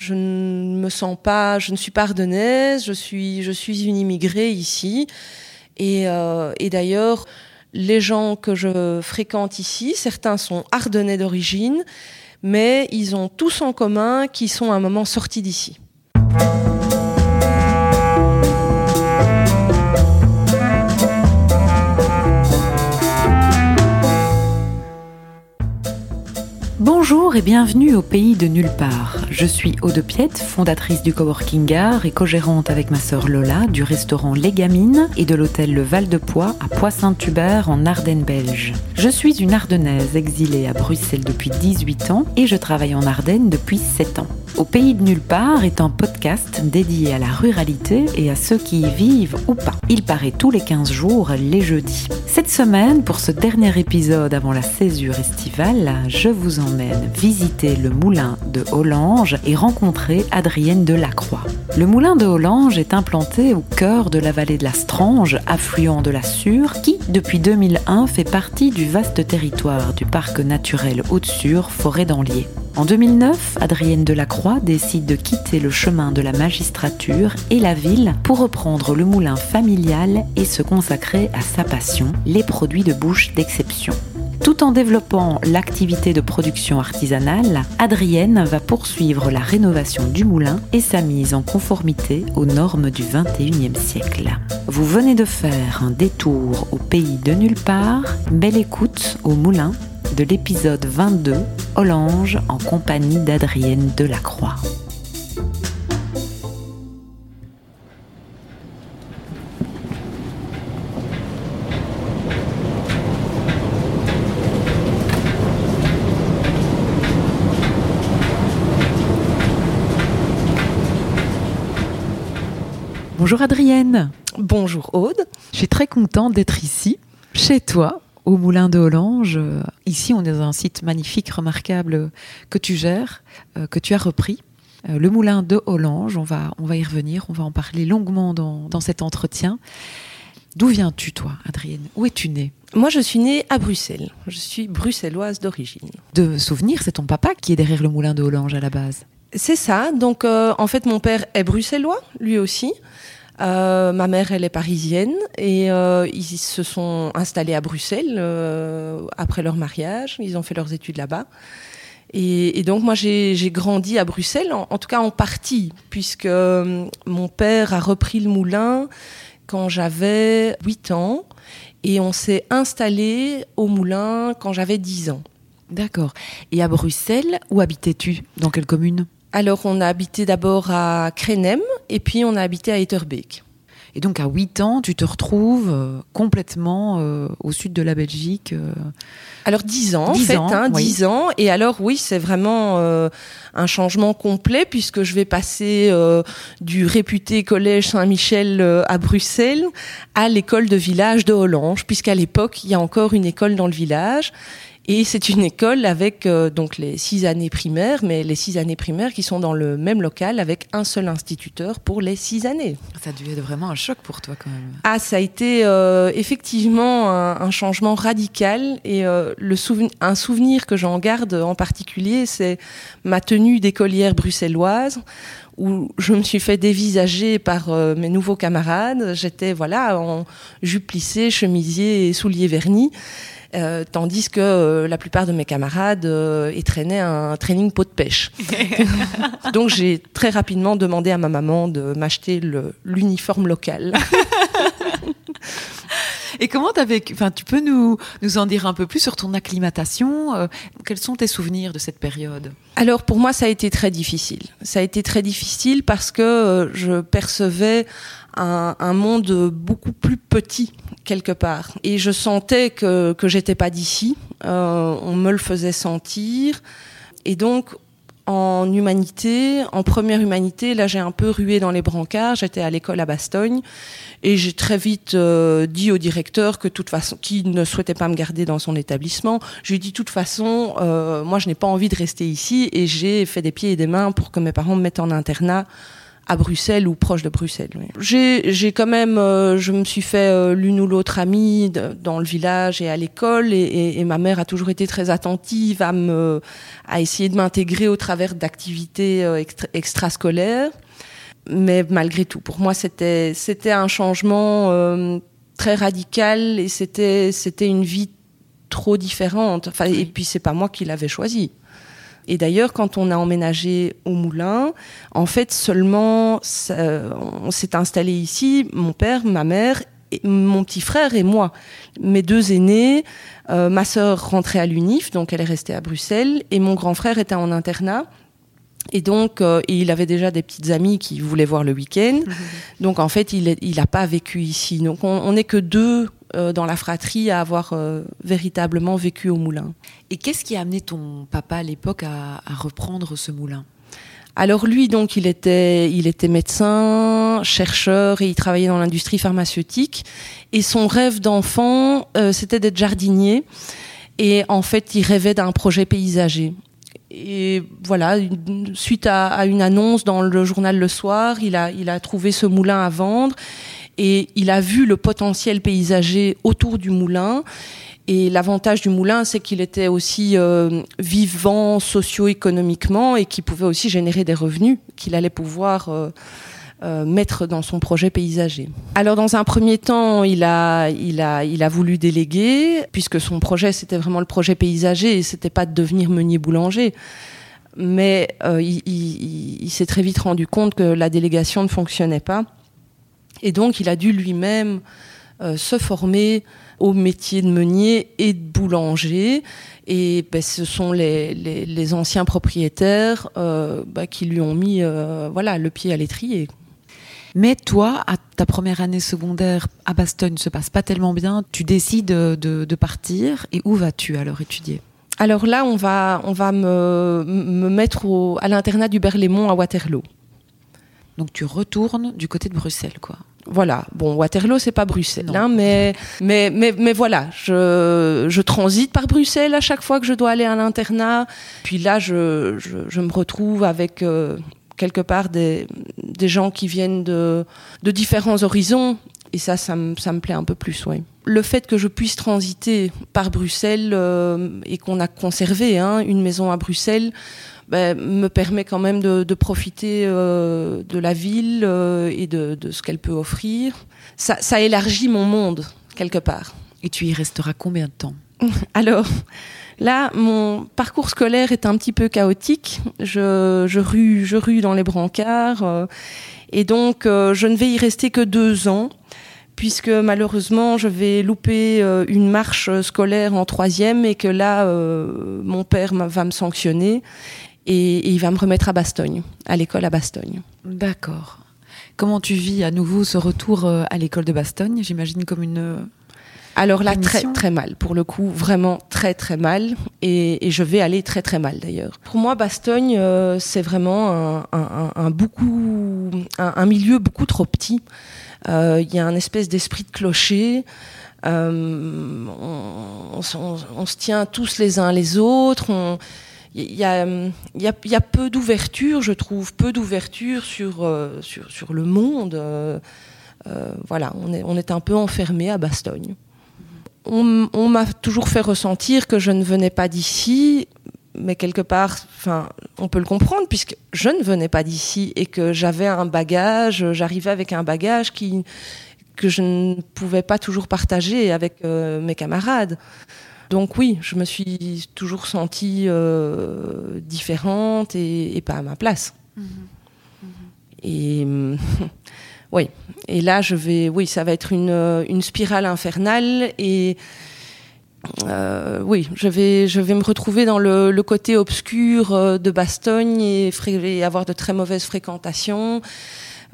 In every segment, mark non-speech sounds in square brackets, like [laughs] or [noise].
Je ne me sens pas, je ne suis pas ardennaise, je suis, je suis une immigrée ici. Et, euh, et d'ailleurs, les gens que je fréquente ici, certains sont ardennais d'origine, mais ils ont tous en commun qu'ils sont à un moment sortis d'ici. Bonjour et bienvenue au pays de nulle part. Je suis Aude Piette, fondatrice du Coworking Art et co-gérante avec ma sœur Lola du restaurant Les Gamines et de l'hôtel Le Val de Poix à Poix-Saint-Hubert en Ardennes belge. Je suis une Ardennaise exilée à Bruxelles depuis 18 ans et je travaille en Ardennes depuis 7 ans. Au pays de nulle part est un podcast dédié à la ruralité et à ceux qui y vivent ou pas. Il paraît tous les 15 jours les jeudis. Cette semaine, pour ce dernier épisode avant la césure estivale, je vous emmène visiter le moulin de Hollange et rencontrer Adrienne Delacroix. Le moulin de Hollange est implanté au cœur de la vallée de la Strange, affluent de la Sûre, qui, depuis 2001, fait partie du vaste territoire du parc naturel Haute-Sûre, forêt d'Anlier. En 2009, Adrienne Delacroix décide de quitter le chemin de la magistrature et la ville pour reprendre le moulin familial et se consacrer à sa passion, les produits de bouche d'exception. Tout en développant l'activité de production artisanale, Adrienne va poursuivre la rénovation du moulin et sa mise en conformité aux normes du 21e siècle. Vous venez de faire un détour au pays de nulle part, belle écoute au moulin de l'épisode 22, Hollange en compagnie d'Adrienne Delacroix. Bonjour Adrienne. Bonjour Aude. Je suis très contente d'être ici, chez toi, au Moulin de Hollange. Ici, on est dans un site magnifique, remarquable, que tu gères, euh, que tu as repris. Euh, le Moulin de Hollange, on va, on va y revenir, on va en parler longuement dans, dans cet entretien. D'où viens-tu, toi, Adrienne Où es-tu née? Moi, je suis née à Bruxelles. Je suis bruxelloise d'origine. De souvenir, c'est ton papa qui est derrière le Moulin de Hollange à la base? C'est ça. Donc, euh, en fait, mon père est bruxellois, lui aussi. Euh, ma mère, elle est parisienne et euh, ils se sont installés à Bruxelles euh, après leur mariage. Ils ont fait leurs études là-bas. Et, donc moi, j'ai grandi à Bruxelles, en, en, tout cas en partie, puisque mon père a repris le moulin quand j'avais 8 ans et on s'est installé au moulin quand j'avais 10 ans. D'accord. Et à Bruxelles, où habitais-tu? Dans quelle commune? Alors, on a habité d'abord à Krenem et puis on a habité à Etterbeek. Et donc, à 8 ans, tu te retrouves euh, complètement euh, au sud de la Belgique euh... Alors, 10 ans, 10 en fait, ans, hein, oui. 10 ans. Et alors, oui, c'est vraiment euh, un changement complet puisque je vais passer du réputé collège Saint-Michel à Bruxelles à l'école de village de Hollange, puisqu'à l'époque, il y a encore une école dans le village. Et c'est une école avec euh, donc les six années primaires, mais les six années primaires qui sont dans le même local avec un seul instituteur pour les six années. Ça a dû être vraiment un choc pour toi quand même. Ah, ça a été euh, effectivement un, un, changement radical et euh, le souven un souvenir que j'en garde en particulier, c'est ma tenue d'écolière bruxelloise où je me suis fait dévisager par euh, mes nouveaux camarades. J'étais voilà en jupe plissée, chemisier et souliers vernis. Euh, tandis que euh, la plupart de mes camarades euh, y traînaient un training pot de pêche. [laughs] Donc j'ai très rapidement demandé à ma maman de m'acheter l'uniforme local. Et comment t'as vécu Enfin, tu peux nous nous en dire un peu plus sur ton acclimatation euh, Quels sont tes souvenirs de cette période? Alors pour moi, ça a été très difficile. Ça a été très difficile parce que euh, je percevais un, monde beaucoup plus petit quelque part. Et je sentais que, que j'étais pas d'ici. Euh, on me le faisait sentir. Et donc, en humanité, en première humanité, là j'ai un peu rué dans les brancards. J'étais à l'école à Bastogne et j'ai très vite euh, dit au directeur que toute façon, qui ne souhaitait pas me garder dans son établissement, je lui ai dit de toute façon, euh, moi je n'ai pas envie de rester ici et j'ai fait des pieds et des mains pour que mes parents me mettent en internat à Bruxelles ou proche de Bruxelles. J'ai quand même, euh, je me suis fait euh, l'une ou l'autre amie dans le village et à l'école, et, ma mère a toujours été très attentive à me, à essayer de m'intégrer au travers d'activités euh, extrascolaires. Mais malgré tout, pour moi, c'était c'était un changement très radical et c'était c'était une vie trop différente. Enfin, et puis c'est pas moi qui l'avais choisi. Et d'ailleurs, quand on a emménagé au Moulin, en fait, seulement, on s'est installé ici, mon père, ma mère, mon petit frère et moi. Mes deux aînés, euh, ma sœur rentrait à l'UNIF, donc elle est restée à Bruxelles, et mon grand frère était en internat. Et donc, euh, il avait déjà des petites amies qui voulaient voir le week-end. Mhm. Donc, en fait, il n'a pas vécu ici. Donc, on n'est que deux euh, dans la fratrie à avoir euh, véritablement vécu au moulin. Et qu'est-ce qui a amené ton papa à l'époque à, reprendre ce moulin? Alors lui, donc, il était, il était médecin, chercheur et il travaillait dans l'industrie pharmaceutique. Et son rêve d'enfant, euh, c'était d'être jardinier. Et en fait, il rêvait d'un projet paysager. Et voilà, suite à, à, une annonce dans le journal Le Soir, il a, il a trouvé ce moulin à vendre et il a vu le potentiel paysager autour du moulin. Et l'avantage du moulin, c'est qu'il était aussi euh, vivant socio-économiquement et qu'il pouvait aussi générer des revenus qu'il allait pouvoir euh, euh, mettre dans son projet paysager. Alors dans un premier temps, il a, il a, il a voulu déléguer puisque son projet c'était vraiment le projet paysager et c'était pas de devenir meunier boulanger. Mais il, il s'est très vite rendu compte que la délégation ne fonctionnait pas et donc, il a dû lui-même euh, se former au métier de meunier et de boulanger. Et ben, ce sont les, les, anciens propriétaires euh, ben, qui lui ont mis euh, voilà, le pied à l'étrier. Mais toi, à ta première année secondaire à Bastogne, ne se passe pas tellement bien. Tu décides de, de partir. Et où vas-tu alors étudier? Alors là, on va, on va me, me mettre au, à l'internat du Berlaymont à Waterloo. Donc tu retournes du côté de Bruxelles, quoi voilà. Bon, Waterloo, c'est pas Bruxelles, hein, mais, mais, mais, mais voilà, je, je transite par Bruxelles à chaque fois que je dois aller à l'internat. Puis là, je, je, je, me retrouve avec euh, quelque part des, des gens qui viennent de, de différents horizons. Et ça, ça me, ça me plaît un peu plus, oui. Le fait que je puisse transiter par Bruxelles euh, et qu'on a conservé hein, une maison à Bruxelles, ben, me permet quand même de, de profiter euh, de la ville euh, et de, de ce qu'elle peut offrir. Ça, ça, élargit mon monde, quelque part. Et tu y resteras combien de temps? [laughs] Alors, là, mon parcours scolaire est un petit peu chaotique. Je, je, rue, je rue dans les brancards. Euh, et donc, je ne vais y rester que deux ans puisque malheureusement je vais louper une marche scolaire en troisième et que là mon père va me sanctionner et, il va me remettre à Bastogne, à l'école à Bastogne. D'accord. Comment tu vis à nouveau ce retour euh, à l'école de Bastogne J'imagine comme une euh, alors là, très très mal. Pour le coup, vraiment très très mal. Et, je vais aller très très mal d'ailleurs. Pour moi, Bastogne, euh, c'est vraiment un, beaucoup, un, milieu beaucoup trop petit. Il y a un espèce d'esprit de clocher. on, on, se tient tous les uns les autres. On, il y a, y, a, peu d'ouverture, je trouve, peu d'ouverture sur, euh, le monde. Euh, euh, voilà, on est, un peu enfermé à Bastogne. On, m'a toujours fait ressentir que je ne venais pas d'ici, mais quelque part, on peut le comprendre puisque je ne venais pas d'ici et que j'avais un bagage, j'arrivais avec un bagage que je ne pouvais pas toujours partager avec mes camarades. Donc oui, je me suis toujours sentie euh, différente et, pas à ma place. Mhm. Et [laughs] oui, et là je vais, oui, ça va être une, spirale infernale et euh, oui, je vais, je vais me retrouver dans le, côté obscur euh, de Bastogne et, avoir de très mauvaises fréquentations.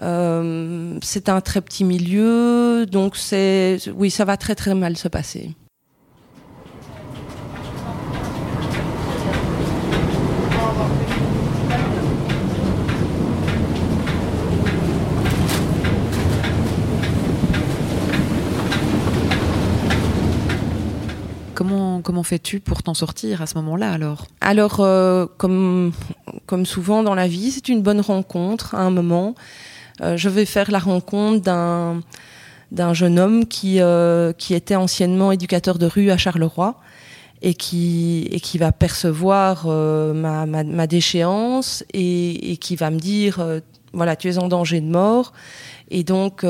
c'est un très petit milieu, donc c'est, oui, ça va très très mal se passer. Comment, fais-tu pour t'en sortir à ce moment-là alors? Alors, euh, comme, comme souvent dans la vie, c'est une bonne rencontre à un moment. Euh, je vais faire la rencontre d'un d'un jeune homme qui, euh, qui était anciennement éducateur de rue à Charleroi et qui, et qui va percevoir ma, ma, ma, déchéance et, et, qui va me dire, voilà, tu es en danger de mort. Et donc,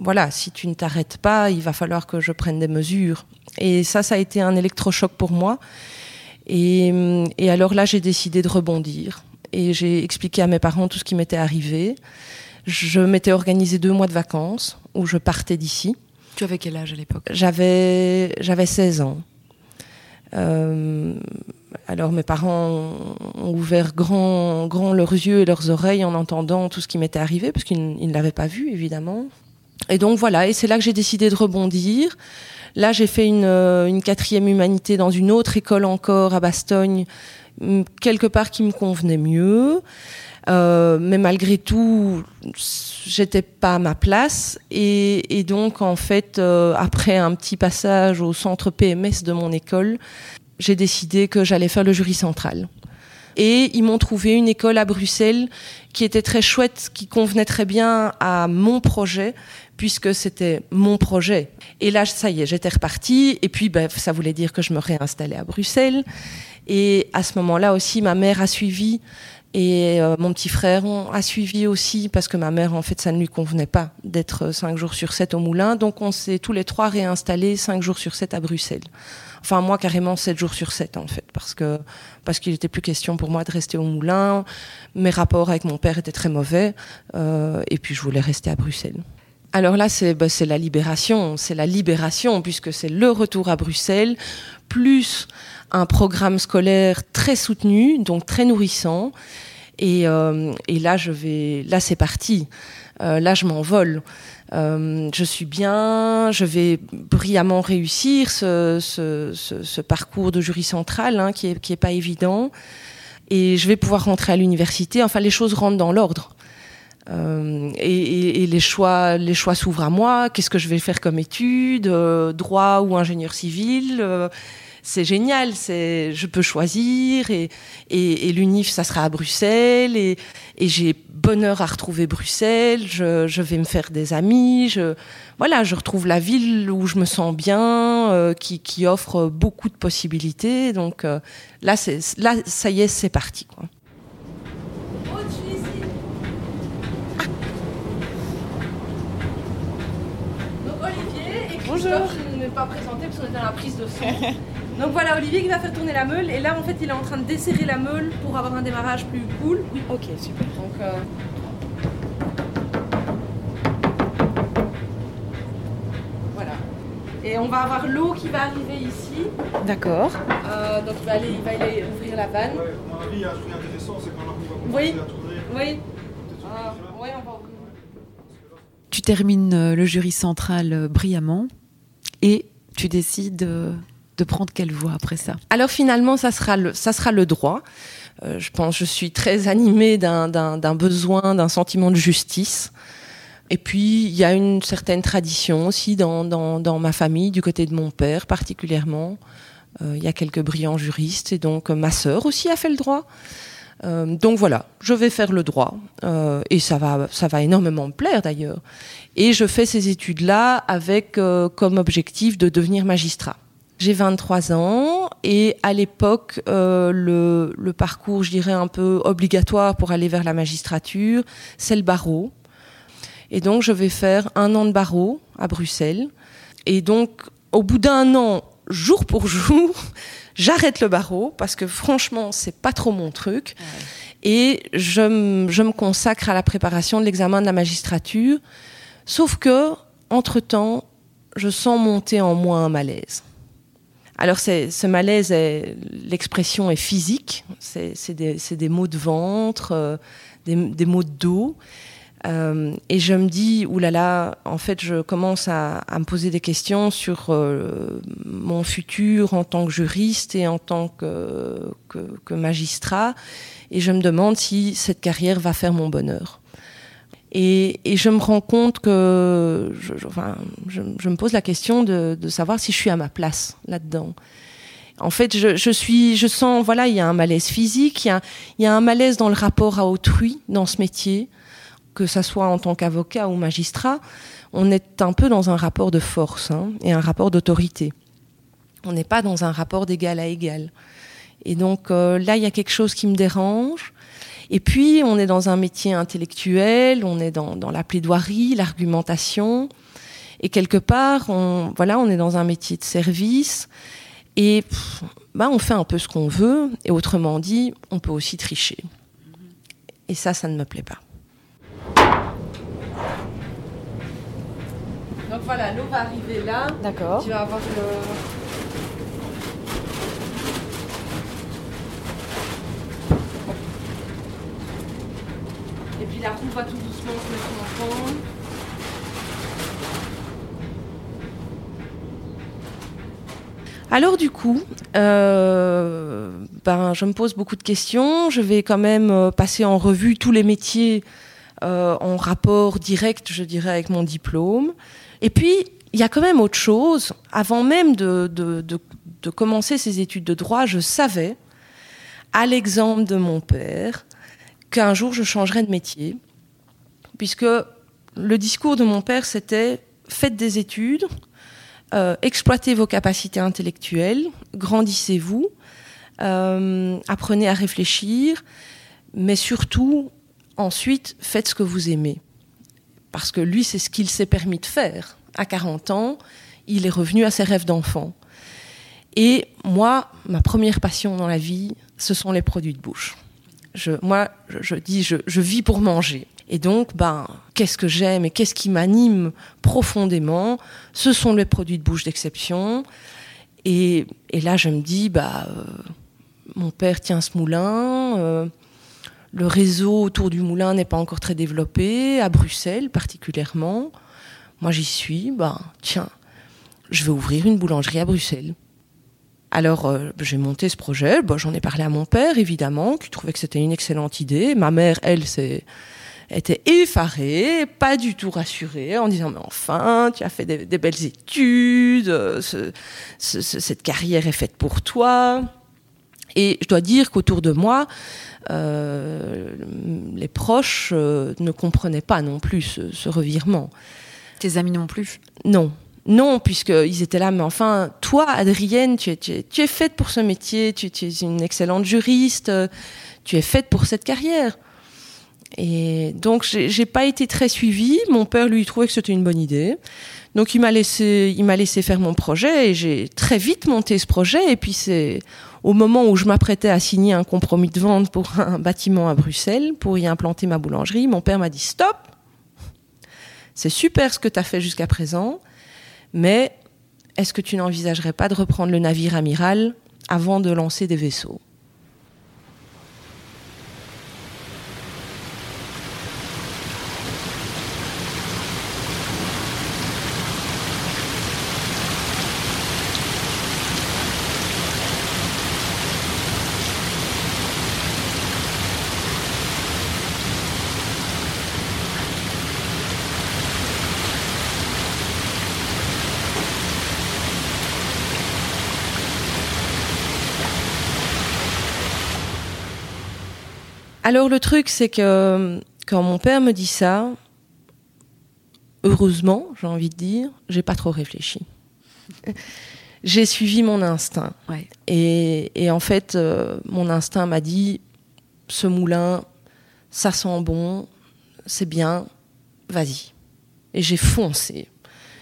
voilà, si tu ne t'arrêtes pas, il va falloir que je prenne des mesures. Et ça, ça a été un électrochoc pour moi. Et, et alors là, j'ai décidé de rebondir. Et j'ai expliqué à mes parents tout ce qui m'était arrivé. Je m'étais organisé deux mois de vacances où je partais d'ici. Tu avais quel âge à l'époque? J'avais j'avais 16 ans. Euh, alors mes parents ont ouvert grand, grand leurs yeux et leurs oreilles en entendant tout ce qui m'était arrivé, parce qu'ils ne l'avaient pas vu, évidemment. Et donc voilà, et c'est là que j'ai décidé de rebondir. Là, j'ai fait une, euh, quatrième humanité dans une autre école encore à Bastogne, quelque part qui me convenait mieux. Euh, mais malgré tout, j'étais pas à ma place. Et, et donc, en fait, euh, après un petit passage au centre PMS de mon école, j'ai décidé que j'allais faire le jury central. Et ils m'ont trouvé une école à Bruxelles qui était très chouette, qui convenait très bien à mon projet, puisque c'était mon projet. Et là, ça y est, j'étais repartie. Et puis, ben, ça voulait dire que je me réinstallais à Bruxelles. Et à ce moment-là aussi, ma mère a suivi. Et euh, mon petit frère a suivi aussi, parce que ma mère, en fait, ça ne lui convenait pas d'être cinq jours sur sept au moulin. Donc, on s'est tous les trois réinstallés cinq jours sur sept à Bruxelles. Enfin, moi, carrément, 7 jours sur 7, en fait, parce que parce qu'il n'était plus question pour moi de rester au moulin. Mes rapports avec mon père étaient très mauvais, euh, et puis je voulais rester à Bruxelles. Alors là, c'est bah, la libération, c'est la libération, puisque c'est le retour à Bruxelles, plus un programme scolaire très soutenu, donc très nourrissant. Et, euh, et là, je vais, là, c'est parti. Euh, là, je m'envole. Euh, je suis bien, je vais brillamment réussir ce, ce, ce, ce parcours de jury central hein, qui est, qui est pas évident. Et je vais pouvoir rentrer à l'université. Enfin, les choses rentrent dans l'ordre. Euh, et, et, et, les choix, les choix s'ouvrent à moi. Qu'est-ce que je vais faire comme études, euh, droit ou ingénieur civil euh, c'est génial, c'est je peux choisir et, et, et l'UNIF ça sera à Bruxelles et, et j'ai bonheur à retrouver Bruxelles, je, je, vais me faire des amis, je voilà, je retrouve la ville où je me sens bien, euh, qui, qui, offre beaucoup de possibilités. Donc euh, là, c'est là, ça y est, c'est parti quoi. Donc Olivier et Bonjour. je ne vais pas présenter parce qu'on est dans la prise de son. [laughs] Donc voilà, Olivier qui va faire tourner la meule. Et là, en fait, il est en train de desserrer la meule pour avoir un démarrage plus cool. Oui. Ok, super. Donc, euh... voilà. Et on va avoir l'eau qui va arriver ici. D'accord. Euh, donc il va, aller, il va aller ouvrir la vanne. Ouais, à mon avis, il y a un truc intéressant, c'est quand on va commencer Oui. à tourner. Oui. Euh, ouais, on va ouvrir. Tu termines le jury central brillamment et tu décides de prendre quelle voie après ça? Alors finalement, ça sera le, ça sera le droit. Euh, je pense, je suis très animée d'un besoin, d'un sentiment de justice. Et puis, il y a une certaine tradition aussi dans, dans, dans ma famille, du côté de mon père particulièrement. Euh, il y a quelques brillants juristes, et donc ma sœur aussi a fait le droit. Euh, donc voilà, je vais faire le droit, euh, et ça va, ça va énormément me plaire d'ailleurs. Et je fais ces études-là avec euh, comme objectif de devenir magistrat. J'ai 23 ans et à l'époque, euh, le, le, parcours, je dirais, un peu obligatoire pour aller vers la magistrature, c'est le barreau. Et donc, je vais faire un an de barreau à Bruxelles. Et donc, au bout d'un an, jour pour jour, [laughs] j'arrête le barreau parce que franchement, c'est pas trop mon truc. Ouais. Et je, je me consacre à la préparation de l'examen de la magistrature. Sauf que, entre-temps, je sens monter en moi un malaise. Alors ce malaise, l'expression est physique, c'est des, des, mots de ventre, euh, des, des, mots de dos. Euh, et je me dis, oulala, en fait, je commence à, à me poser des questions sur euh, mon futur en tant que juriste et en tant que, que, que, magistrat. Et je me demande si cette carrière va faire mon bonheur. Et, je me rends compte que je, enfin, je, me pose la question de, savoir si je suis à ma place là-dedans. En fait, je, sens, voilà, il y a un malaise physique, il y a, il y a un malaise dans le rapport à autrui dans ce métier, que ça soit en tant qu'avocat ou magistrat. On est un peu dans un rapport de force hein, et un rapport d'autorité. On n'est pas dans un rapport d'égal à égal. Et donc euh, là, il y a quelque chose qui me dérange. Et puis, on est dans un métier intellectuel, on est dans, la plaidoirie, l'argumentation. Et quelque part, on, voilà, on est dans un métier de service. Et bah, on fait un peu ce qu'on veut. Et autrement dit, on peut aussi tricher. Et ça, ça ne me plaît pas. Donc voilà, l'eau va arriver là. D'accord. Tu vas avoir le, Alors du coup, euh, ben, je me pose beaucoup de questions. Je vais quand même euh, passer en revue tous les métiers euh, en rapport direct, je dirais, avec mon diplôme. Et puis, il y a quand même autre chose. Avant même de, de commencer ces études de droit, je savais, à l'exemple de mon père, qu'un jour je changerais de métier, puisque le discours de mon père c'était faites des études, euh, exploitez vos capacités intellectuelles, grandissez-vous, euh, apprenez à réfléchir, mais surtout ensuite faites ce que vous aimez. Parce que lui, c'est ce qu'il s'est permis de faire. À 40 ans, il est revenu à ses rêves d'enfant. Et moi, ma première passion dans la vie, ce sont les produits de bouche moi, je, dis, je, vis pour manger. Et donc, ben, qu'est-ce que j'aime et qu'est-ce qui m'anime profondément Ce sont les produits de bouche d'exception. Et, là, je me dis, bah, euh, mon père tient ce moulin. Euh, le réseau autour du moulin n'est pas encore très développé, à Bruxelles particulièrement. Moi, j'y suis. Ben, tiens, je vais ouvrir une boulangerie à Bruxelles. Alors euh, j'ai monté ce projet, j'en ai parlé à mon père évidemment, qui trouvait que c'était une excellente idée. Ma mère, elle, était effarée, pas du tout rassurée, en disant mais enfin, tu as fait des, belles études, euh, cette carrière est faite pour toi. Et je dois dire qu'autour de moi, euh, les proches ne comprenaient pas non plus ce, ce revirement. Tes amis non plus? Non, non, puisqu'ils étaient là, mais enfin, toi, Adrienne, tu es, tu faite pour ce métier, tu, es une excellente juriste, tu es faite pour cette carrière. Et donc, j'ai pas été très suivie. Mon père, lui, trouvait que c'était une bonne idée. Donc, il m'a laissé, il m'a laissé faire mon projet et j'ai très vite monté ce projet. Et puis, c'est au moment où je m'apprêtais à signer un compromis de vente pour [laughs] un bâtiment à Bruxelles, pour y implanter ma boulangerie, mon père m'a dit stop. C'est super ce que tu as fait jusqu'à présent mais est-ce que tu n'envisagerais pas de reprendre le navire amiral avant de lancer des vaisseaux? Alors le truc, c'est que quand mon père me dit ça, heureusement, j'ai envie de dire, j'ai pas trop réfléchi. [laughs] j'ai suivi mon instinct. Et, en fait, euh, mon instinct m'a dit, ce moulin, ça sent bon, c'est bien, vas-y. Et j'ai foncé.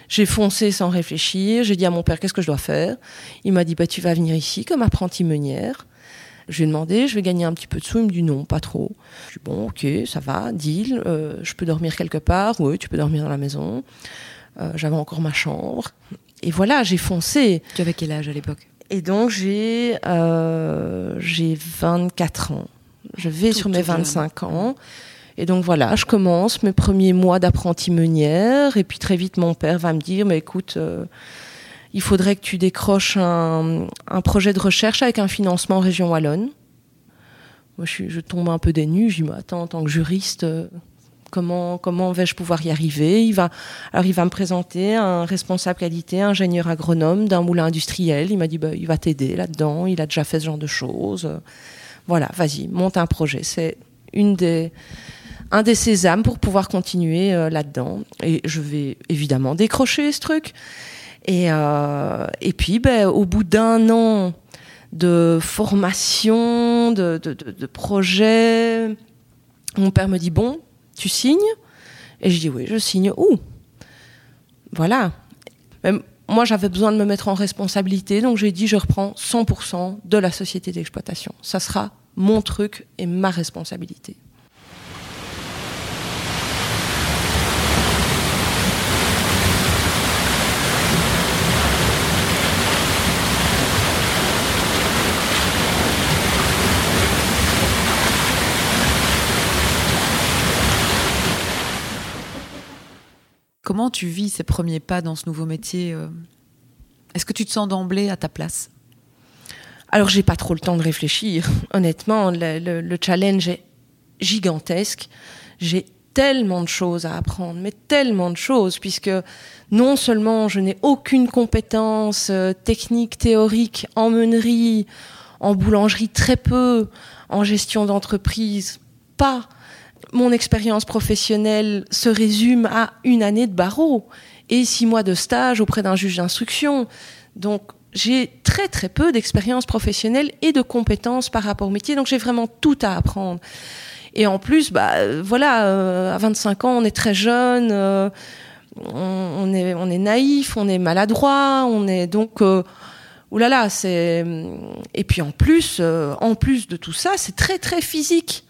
J'ai foncé sans réfléchir. J'ai dit à mon père, qu'est-ce que je dois faire? Il m'a dit, bah, tu vas venir ici comme apprenti meunière. Je lui ai demandé, je vais gagner un petit peu de sous. Il me dit non, pas trop. Je dis bon, ok, ça va, deal. Euh, je peux dormir quelque part. Oui, tu peux dormir dans la maison. Euh, j'avais encore ma chambre. Et voilà, j'ai foncé. Tu avais quel âge à l'époque? Et donc j'ai euh, j'ai 24 ans. Je vais sur mes 25 ans. Et donc voilà, je commence mes premiers mois d'apprenti meunière. Et puis très vite, mon père va me dire, mais écoute, il faudrait que tu décroches un, projet de recherche avec un financement région Wallonne. Moi, je, tombe un peu des nues. Je dis, attends, en tant que juriste, euh, comment comment vais-je pouvoir y arriver? Il va alors il va me présenter un responsable qualité, ingénieur agronome d'un moulin industriel. Il m'a dit bah, il va t'aider là-dedans. Il a déjà fait ce genre de choses. Voilà, vas-y, monte un projet. C'est une des un des sésames pour pouvoir continuer euh, là-dedans. Et je vais évidemment décrocher ce truc. Et, euh, et puis, ben, au bout d'un an de formation, de, de, projet, mon père me dit Bon, tu signes? Et je dis Oui, je signe. Où Voilà. moi, j'avais besoin de me mettre en responsabilité, donc j'ai dit Je reprends 100% de la société d'exploitation. Ça sera mon truc et ma responsabilité. Comment tu vis ces premiers pas dans ce nouveau métier euh Est-ce que tu te sens d'emblée à ta place? Alors, j'ai pas trop le temps de réfléchir. [laughs] Honnêtement, le, challenge est gigantesque. J'ai tellement de choses à apprendre, mais tellement de choses, puisque non seulement je n'ai aucune compétence euh, technique, théorique, en meunerie, en boulangerie très peu, en gestion d'entreprise, pas mon expérience professionnelle se résume à une année de barreau et six mois de stage auprès d'un juge d'instruction. Donc, j'ai très très peu d'expérience professionnelle et de compétences par rapport au métier, donc j'ai vraiment tout à apprendre. Et en plus, bah voilà, euh, à 25 ans, on est très jeune, euh, on, est on est naïf, on est maladroit, on est donc euh, oulala, c'est et puis en plus, en plus de tout ça, c'est très très physique.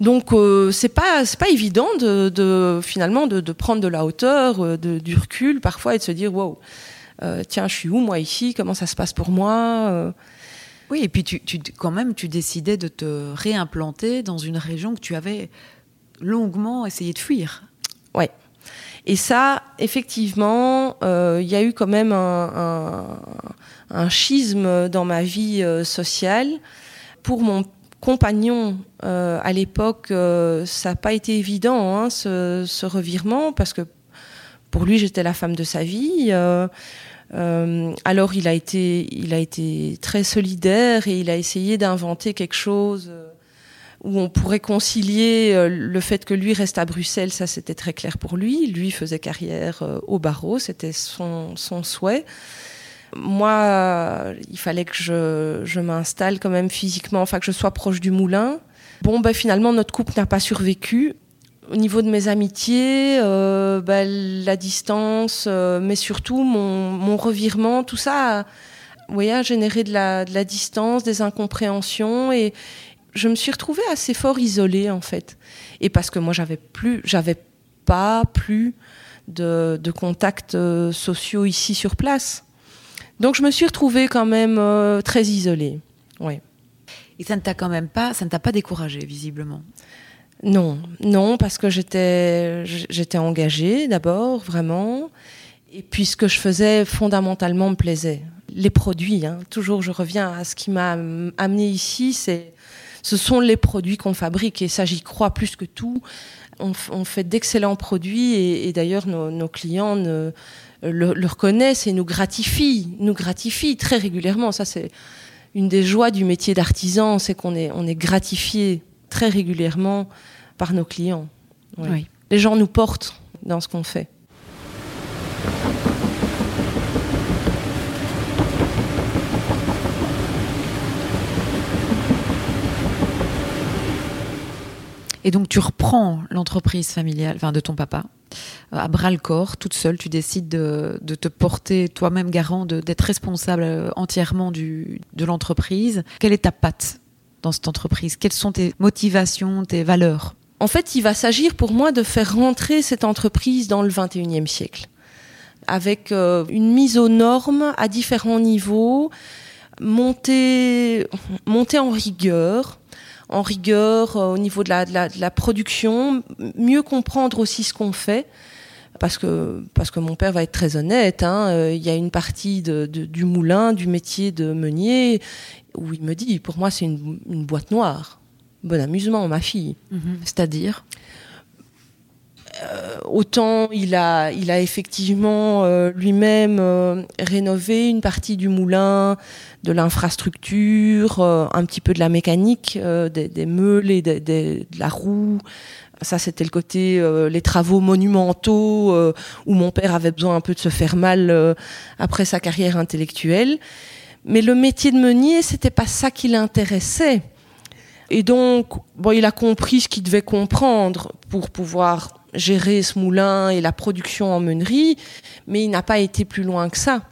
Donc euh, c'est pas c'est pas évident de, de finalement de, de, prendre de la hauteur, euh, de, du recul parfois et de se dire wow euh, tiens je suis où moi ici? Comment ça se passe pour moi euh? oui et puis tu, tu quand même tu décidais de te réimplanter dans une région que tu avais longuement essayé de fuir. Ouais. Et ça effectivement il y a eu quand même un, un, un schisme dans ma vie sociale. Pour mon compagnon euh, à l'époque, euh, ça n'a pas été évident hein, ce, revirement parce que pour lui j'étais la femme de sa vie. Euh, alors il a été, très solidaire et il a essayé d'inventer quelque chose où on pourrait concilier le fait que lui reste à Bruxelles, ça c'était très clair pour lui. Lui faisait carrière au barreau, c'était son souhait moi, il fallait que je, je m'installe quand même physiquement, enfin que je sois proche du moulin. Bon, ben, finalement, notre couple n'a pas survécu. Au niveau de mes amitiés, euh, ben, la distance, euh, mais surtout mon, mon, revirement, tout ça a, oui, a généré de la, de la distance, des incompréhensions et je me suis retrouvée assez fort isolée en fait. Et parce que moi, j'avais plus, j'avais pas plus de, de contacts euh, sociaux ici sur place. Donc je me suis retrouvée quand même euh, très isolée. Oui. Et ça ne t'a quand même pas, ça ne t'a pas découragé visiblement? Non, non, parce que j'étais, j'étais engagée d'abord, vraiment, et puis ce que je faisais fondamentalement me plaisait. Les produits, hein, toujours, je reviens à ce qui m'a amené ici, c'est, ce sont les produits qu'on fabrique, et ça j'y crois plus que tout. On, on fait d'excellents produits, et, et d'ailleurs nos, nos clients ne le, le reconnaissent et nous gratifient, nous gratifient très régulièrement. Ça, c'est une des joies du métier d'artisan, c'est qu'on est, on est gratifié très régulièrement par nos clients. Oui. Oui. Les gens nous portent dans ce qu'on fait. Et donc tu reprends l'entreprise familiale, enfin de ton papa, euh, à bras le corps, toute seule. Tu décides de, te porter toi-même garant, d'être responsable euh, entièrement du, de l'entreprise. Quelle est ta patte dans cette entreprise? Quelles sont tes motivations, tes valeurs? En fait, il va s'agir pour moi de faire rentrer cette entreprise dans le 21e siècle, avec euh, une mise aux normes à différents niveaux, monter, monter en rigueur, en rigueur euh, au niveau de la, production, mieux comprendre aussi ce qu'on fait. Parce que, parce que mon père va être très honnête, hein, euh, il y a une partie du moulin, du métier de meunier, où il me dit, pour moi c'est une, boîte noire. Bon amusement, ma fille. Mmh. C'est-à-dire? Euh, autant il a, effectivement euh, lui-même euh, rénové une partie du moulin, de l'infrastructure, un petit peu de la mécanique, des, meules et de, de la roue. Ça, c'était le côté les travaux monumentaux où mon père avait besoin un peu de se faire mal après sa carrière intellectuelle. Mais le métier de meunier, c'était pas ça qui l'intéressait. Et donc, bon, il a compris ce qu'il devait comprendre pour pouvoir gérer ce moulin et la production en meunerie, mais il n'a pas été plus loin que ça.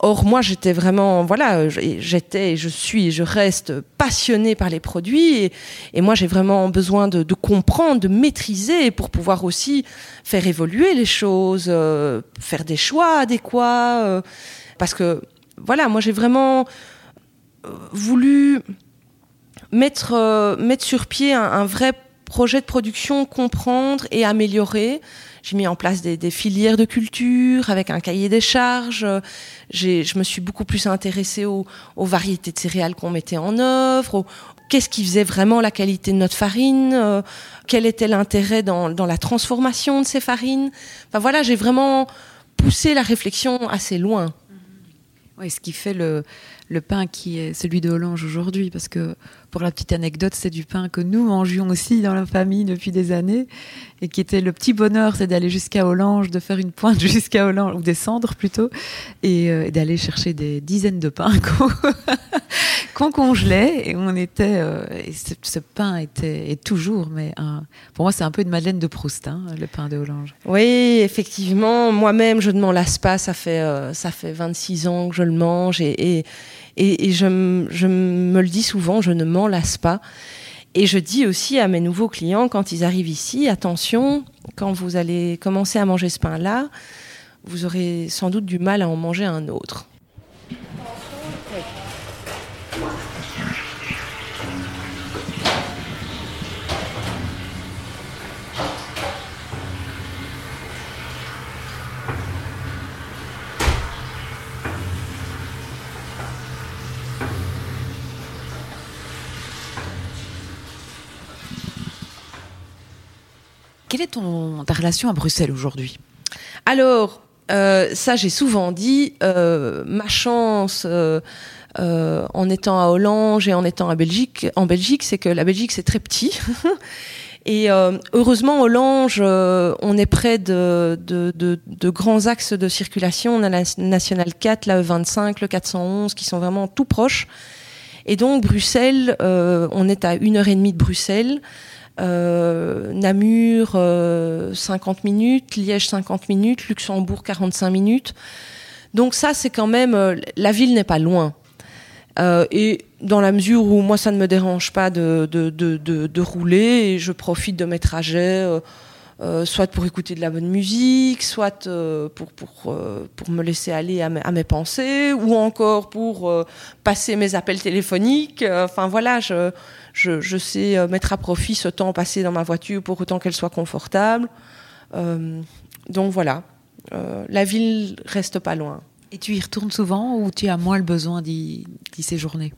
Or, moi, j'étais vraiment, voilà, j'étais, je suis, je reste passionnée par les produits, et, et moi, j'ai vraiment besoin de, comprendre, de maîtriser pour pouvoir aussi faire évoluer les choses, euh, faire des choix adéquats, euh, parce que, voilà, moi, j'ai vraiment euh, voulu mettre, mettre sur pied un, un vrai projet de production, comprendre et améliorer. J'ai mis en place des, filières de culture avec un cahier des charges. Je me suis beaucoup plus intéressée aux, aux variétés de céréales qu'on mettait en œuvre, qu'est-ce qui faisait vraiment la qualité de notre farine, euh, quel était l'intérêt dans, dans, la transformation de ces farines. Enfin voilà, j'ai vraiment poussé la réflexion assez loin. Oui, ce qui fait le, le pain qui est celui de Hollange aujourd'hui, parce que pour la petite anecdote, c'est du pain que nous mangions aussi dans la famille depuis des années, et qui était le petit bonheur, c'est d'aller jusqu'à Hollange, de faire une pointe [laughs] jusqu'à Hollange, ou descendre plutôt, et, euh, et d'aller chercher des dizaines de pains [laughs] qu'on congelait, et on était, euh, ce, pain était, toujours, mais pour moi c'est un peu une Madeleine de Proust, hein, le pain de Hollange. Oui, effectivement, moi-même je ne m'en lasse pas, ça fait, euh, ça fait 26 ans que je le mange, et et, je, je, me le dis souvent, je ne m'en lasse pas. Et je dis aussi à mes nouveaux clients, quand ils arrivent ici, attention, quand vous allez commencer à manger ce pain-là, vous aurez sans doute du mal à en manger un autre. Quelle est ta relation à Bruxelles aujourd'hui? Alors, euh, ça j'ai souvent dit, euh, ma chance euh, en étant à Hollange et en étant Belgique, en Belgique, c'est que la Belgique c'est très petit. [laughs] Et heureusement, euh, on est près de, grands axes de circulation. On a la Nationale 4, la E25, le 411, qui sont vraiment tout proches. Et donc, Bruxelles, on est à une heure et demie de Bruxelles. Euh, Namur euh, 50 minutes, Liège 50 minutes, Luxembourg 45 minutes. Donc ça, c'est quand même euh, la ville n'est pas loin. Euh, et dans la mesure où moi ça ne me dérange pas de, de, de, rouler, je profite de mes trajets, euh, euh, soit pour écouter de la bonne musique, soit euh, pour, pour, pour me laisser aller à à mes pensées, ou encore pour passer mes appels téléphoniques. Enfin voilà, je, je, je, sais mettre à profit ce temps passé dans ma voiture pour autant qu'elle soit confortable. donc voilà, la ville reste pas loin. Et tu y retournes souvent ou tu as moins le besoin d'y séjourner?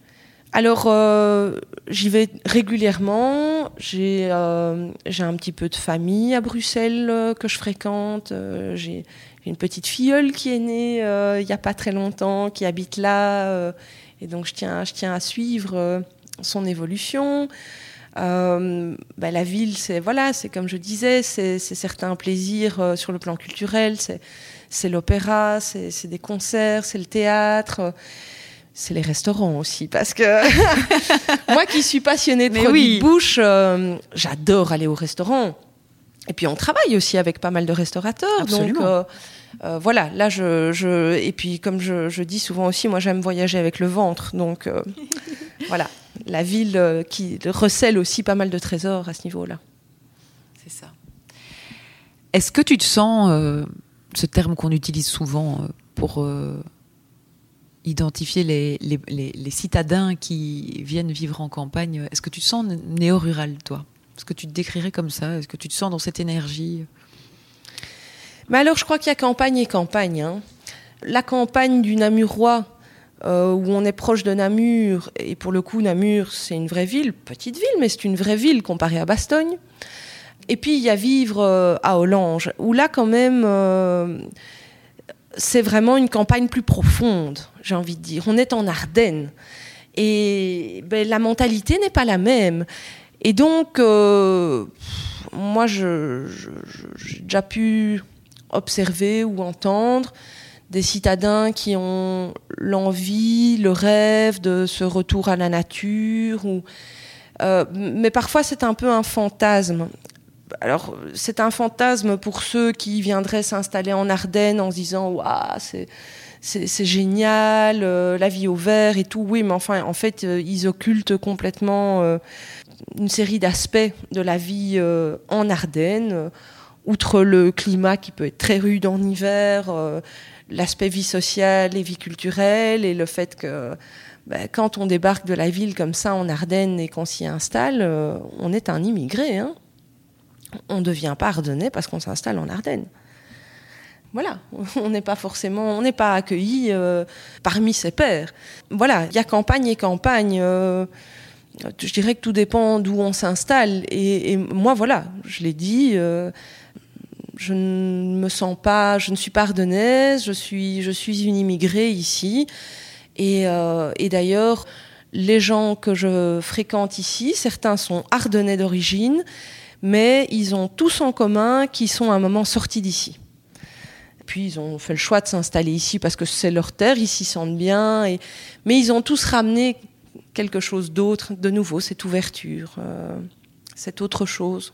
Alors, euh, j'y vais régulièrement. J'ai euh, un petit peu de famille à Bruxelles euh, que je fréquente. Euh, j'ai une petite filleule qui est née euh, il n'y a pas très longtemps, qui habite là. Euh, et donc, je tiens, je tiens à suivre son évolution. Ben, la ville, c'est voilà, c'est comme je disais, c'est certains plaisirs sur le plan culturel. C'est l'opéra, c'est des concerts, c'est le théâtre. C'est les restaurants aussi, parce que [laughs] moi qui suis passionnée de produits oui. de bouche, euh, j'adore aller au restaurant. Et puis on travaille aussi avec pas mal de restaurateurs. Absolument. Donc euh, euh, voilà, là je, je, et puis comme je, je dis souvent aussi, moi j'aime voyager avec le ventre. Donc euh, [laughs] voilà, la ville euh, qui recèle aussi pas mal de trésors à ce niveau-là. C'est ça. Est-ce que tu te sens euh, ce terme qu'on utilise souvent pour euh, identifier les, les, les, les, citadins qui viennent vivre en campagne. Est-ce que tu te sens néo-rural, toi? Est-ce que tu te décrirais comme ça? Est-ce que tu te sens dans cette énergie? Mais alors, je crois qu'il y a campagne et campagne. Hein. La campagne du Namurois, euh, où on est proche de Namur, et pour le coup, Namur, c'est une vraie ville, petite ville, mais c'est une vraie ville comparée à Bastogne. Et puis il y a vivre à Hollange, où là quand même c'est vraiment une campagne plus profonde, j'ai envie de dire. On est en Ardennes. Et ben, la mentalité n'est pas la même. Et donc, euh, moi, j'ai déjà pu observer ou entendre des citadins qui ont l'envie, le rêve de ce retour à la nature. Euh, mais parfois, c'est un peu un fantasme. Alors, c'est un fantasme pour ceux qui viendraient s'installer en Ardennes en se disant Waouh, c'est génial, euh, la vie au vert et tout. Oui, mais enfin, en fait, euh, ils occultent complètement une série d'aspects de la vie en Ardennes, outre le climat qui peut être très rude en hiver, l'aspect vie sociale et vie culturelle, et le fait que ben, quand on débarque de la ville comme ça en Ardennes et qu'on s'y installe, on est un immigré. Hein. On ne devient pas ardennais parce qu'on s'installe en Ardennes voilà, [laughs] on n'est pas forcément, on n'est pas accueilli euh, parmi ses pairs. Voilà, il y a campagne et campagne. Euh, je dirais que tout dépend d'où on s'installe. Et, moi, voilà, je l'ai dit, euh, je ne me sens pas, je ne suis pas ardennaise, je suis, je suis une immigrée ici. Et, et d'ailleurs, les gens que je fréquente ici, certains sont ardennais d'origine, mais ils ont tous en commun qu'ils sont à un moment sortis d'ici puis ils ont fait le choix de s'installer ici parce que c'est leur terre, ils s'y sentent bien. Mais ils ont tous ramené quelque chose d'autre, de nouveau, cette ouverture, euh, cette autre chose.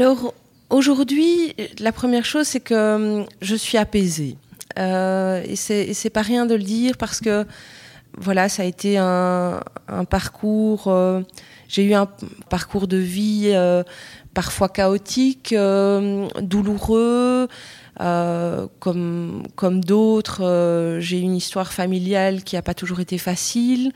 Alors aujourd'hui, la première chose, c'est que hum, je suis apaisée. Euh, et c'est pas rien de le dire parce que voilà, ça a été un, parcours. Euh, j'ai eu un parcours de vie euh, parfois chaotique, douloureux. comme comme d'autres, j'ai une histoire familiale qui n'a pas toujours été facile.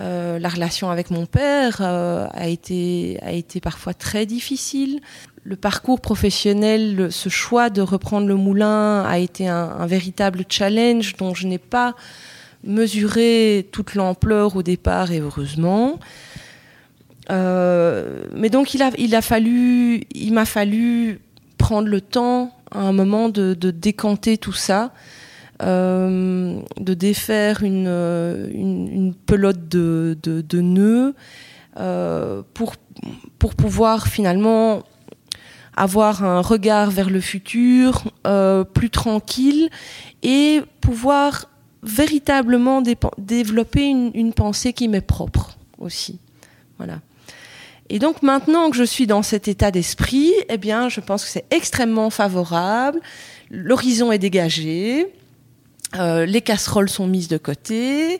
Euh, la relation avec mon père euh, a, été, a été parfois très difficile. Le parcours professionnel, ce choix de reprendre le moulin a été un, véritable challenge dont je n'ai pas mesuré toute l'ampleur au départ et heureusement. Euh, mais donc il a, fallu, il m'a fallu prendre le temps à un moment de, décanter tout ça euh, de défaire une, pelote de, de, nœuds euh, pour pouvoir finalement avoir un regard vers le futur euh, plus tranquille et pouvoir véritablement développer une, pensée qui m'est propre aussi. Voilà. Et donc maintenant que je suis dans cet état d'esprit, eh bien, je pense que c'est extrêmement favorable. L'horizon est dégagé. Euh, les casseroles sont mises de côté.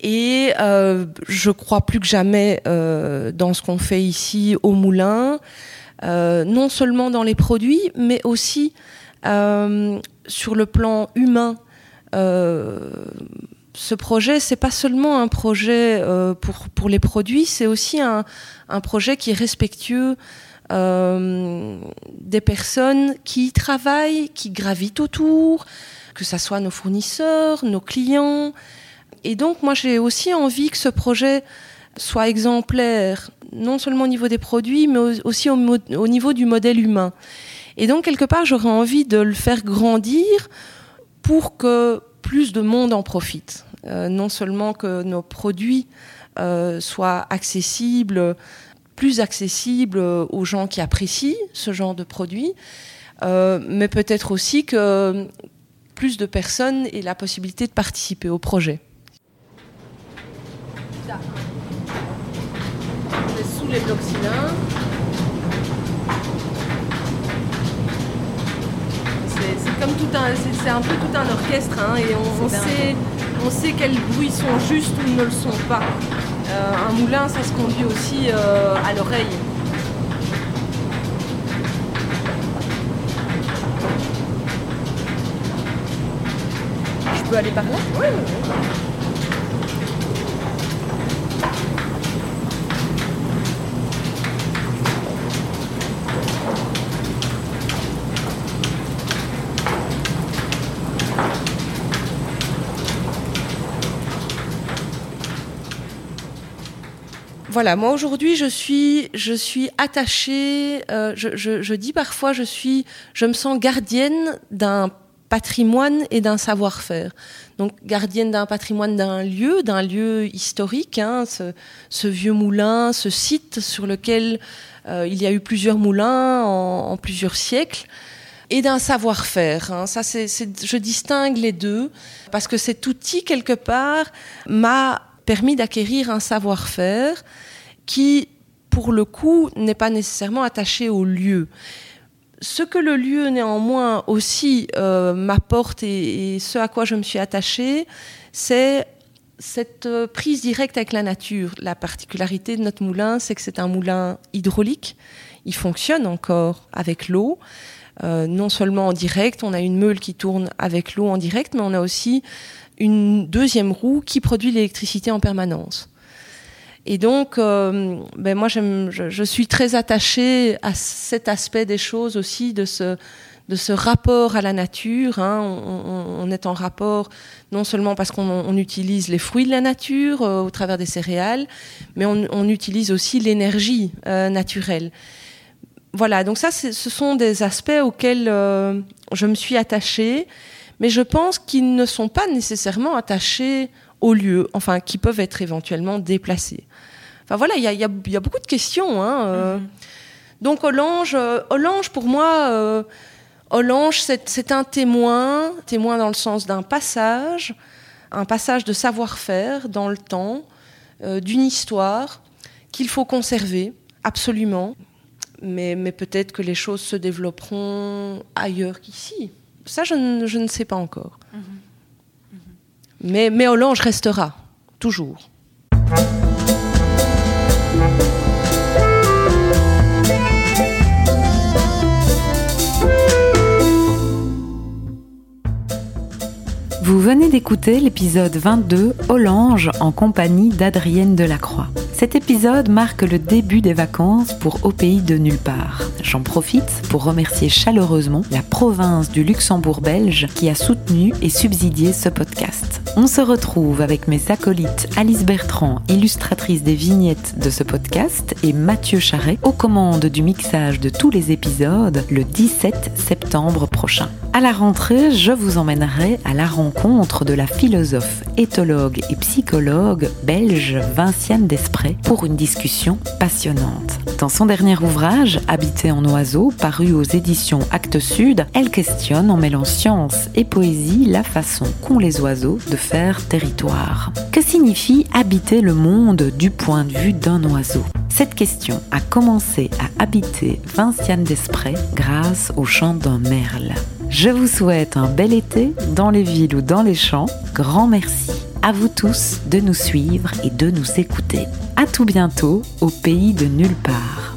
Et euh, je crois plus que jamais dans ce qu'on fait ici au moulin, non seulement dans les produits, mais aussi sur le plan humain. ce projet, c'est pas seulement un projet pour, pour les produits, c'est aussi un, un, projet qui est respectueux des personnes qui y travaillent, qui gravitent autour, que ce soit nos fournisseurs, nos clients. Et donc, moi, j'ai aussi envie que ce projet soit exemplaire, non seulement au niveau des produits, mais aussi au, niveau du modèle humain. Et donc, quelque part, j'aurais envie de le faire grandir pour que plus de monde en profite. Euh, non seulement que nos produits euh, soient accessibles, plus accessibles aux gens qui apprécient ce genre de produits, euh, mais peut-être aussi que, plus de personnes et la possibilité de participer au projet. les blocs. C'est comme tout un, c'est un peu tout un orchestre hein, et on, sait, on sait quels bruits sont justes ou ne le sont pas. Euh, un moulin, ça se conduit aussi euh, à l'oreille. Je peux aller par là? Oui. Voilà, moi aujourd'hui je suis, je suis attachée. Euh, je, dis parfois, je suis, je me sens gardienne d'un patrimoine et d'un savoir-faire. Donc gardienne d'un patrimoine d'un lieu, d'un lieu historique, hein, ce, vieux moulin, ce site sur lequel euh, il y a eu plusieurs moulins en, plusieurs siècles et d'un savoir-faire. Hein. Ça, c'est, je distingue les deux parce que cet outil quelque part m'a permis d'acquérir un savoir-faire qui, pour le coup, n'est pas nécessairement attaché au lieu. Ce que le lieu, néanmoins, aussi euh, m'apporte et, ce à quoi je me suis attachée, c'est cette euh, prise directe avec la nature. La particularité de notre moulin, c'est que c'est un moulin hydraulique. Il fonctionne encore avec l'eau. Euh, non seulement en direct, on a une meule qui tourne avec l'eau en direct, mais on a aussi une deuxième roue qui produit l'électricité en permanence. Et donc, euh, ben moi, je, suis très attachée à cet aspect des choses aussi, de ce, de ce rapport à la nature. Hein. On, est en rapport non seulement parce qu'on utilise les fruits de la nature euh, au travers des céréales, mais on, on utilise aussi l'énergie euh, naturelle. Voilà, donc ça, ce sont des aspects auxquels je me suis attachée mais je pense qu'ils ne sont pas nécessairement attachés au lieu, enfin, qui peuvent être éventuellement déplacés. Enfin voilà, il y a, beaucoup de questions. Hein, euh. mhm. Donc Hollange, euh, pour moi, euh, c'est un témoin, témoin dans le sens d'un passage, un passage de savoir-faire dans le temps, euh, d'une histoire qu'il faut conserver, absolument. Mais, mais peut-être que les choses se développeront ailleurs qu'ici ça, je ne, sais pas encore. Mais, mais Hollange restera, toujours. Vous venez d'écouter l'épisode 22 Hollange en compagnie d'Adrienne Delacroix. Cet épisode marque le début des vacances pour Au pays de nulle part. J'en profite pour remercier chaleureusement la province du Luxembourg belge qui a soutenu et subsidié ce podcast. On se retrouve avec mes acolytes Alice Bertrand, illustratrice des vignettes de ce podcast, et Mathieu Charret aux commandes du mixage de tous les épisodes le 17 septembre prochain. À la rentrée, je vous emmènerai à la rencontre de la philosophe, éthologue et psychologue belge Vinciane Desprez pour une discussion passionnante. Dans son dernier ouvrage, Habiter en oiseau, paru aux éditions Actes Sud, elle questionne en mêlant science et poésie la façon qu'ont les oiseaux de territoire. Que signifie habiter le monde du point de vue d'un oiseau? Cette question a commencé à habiter Vinciane Desprez grâce au chant d'un merle. Je vous souhaite un bel été dans les villes ou dans les champs. Grand merci à vous tous de nous suivre et de nous écouter. À tout bientôt au pays de nulle part.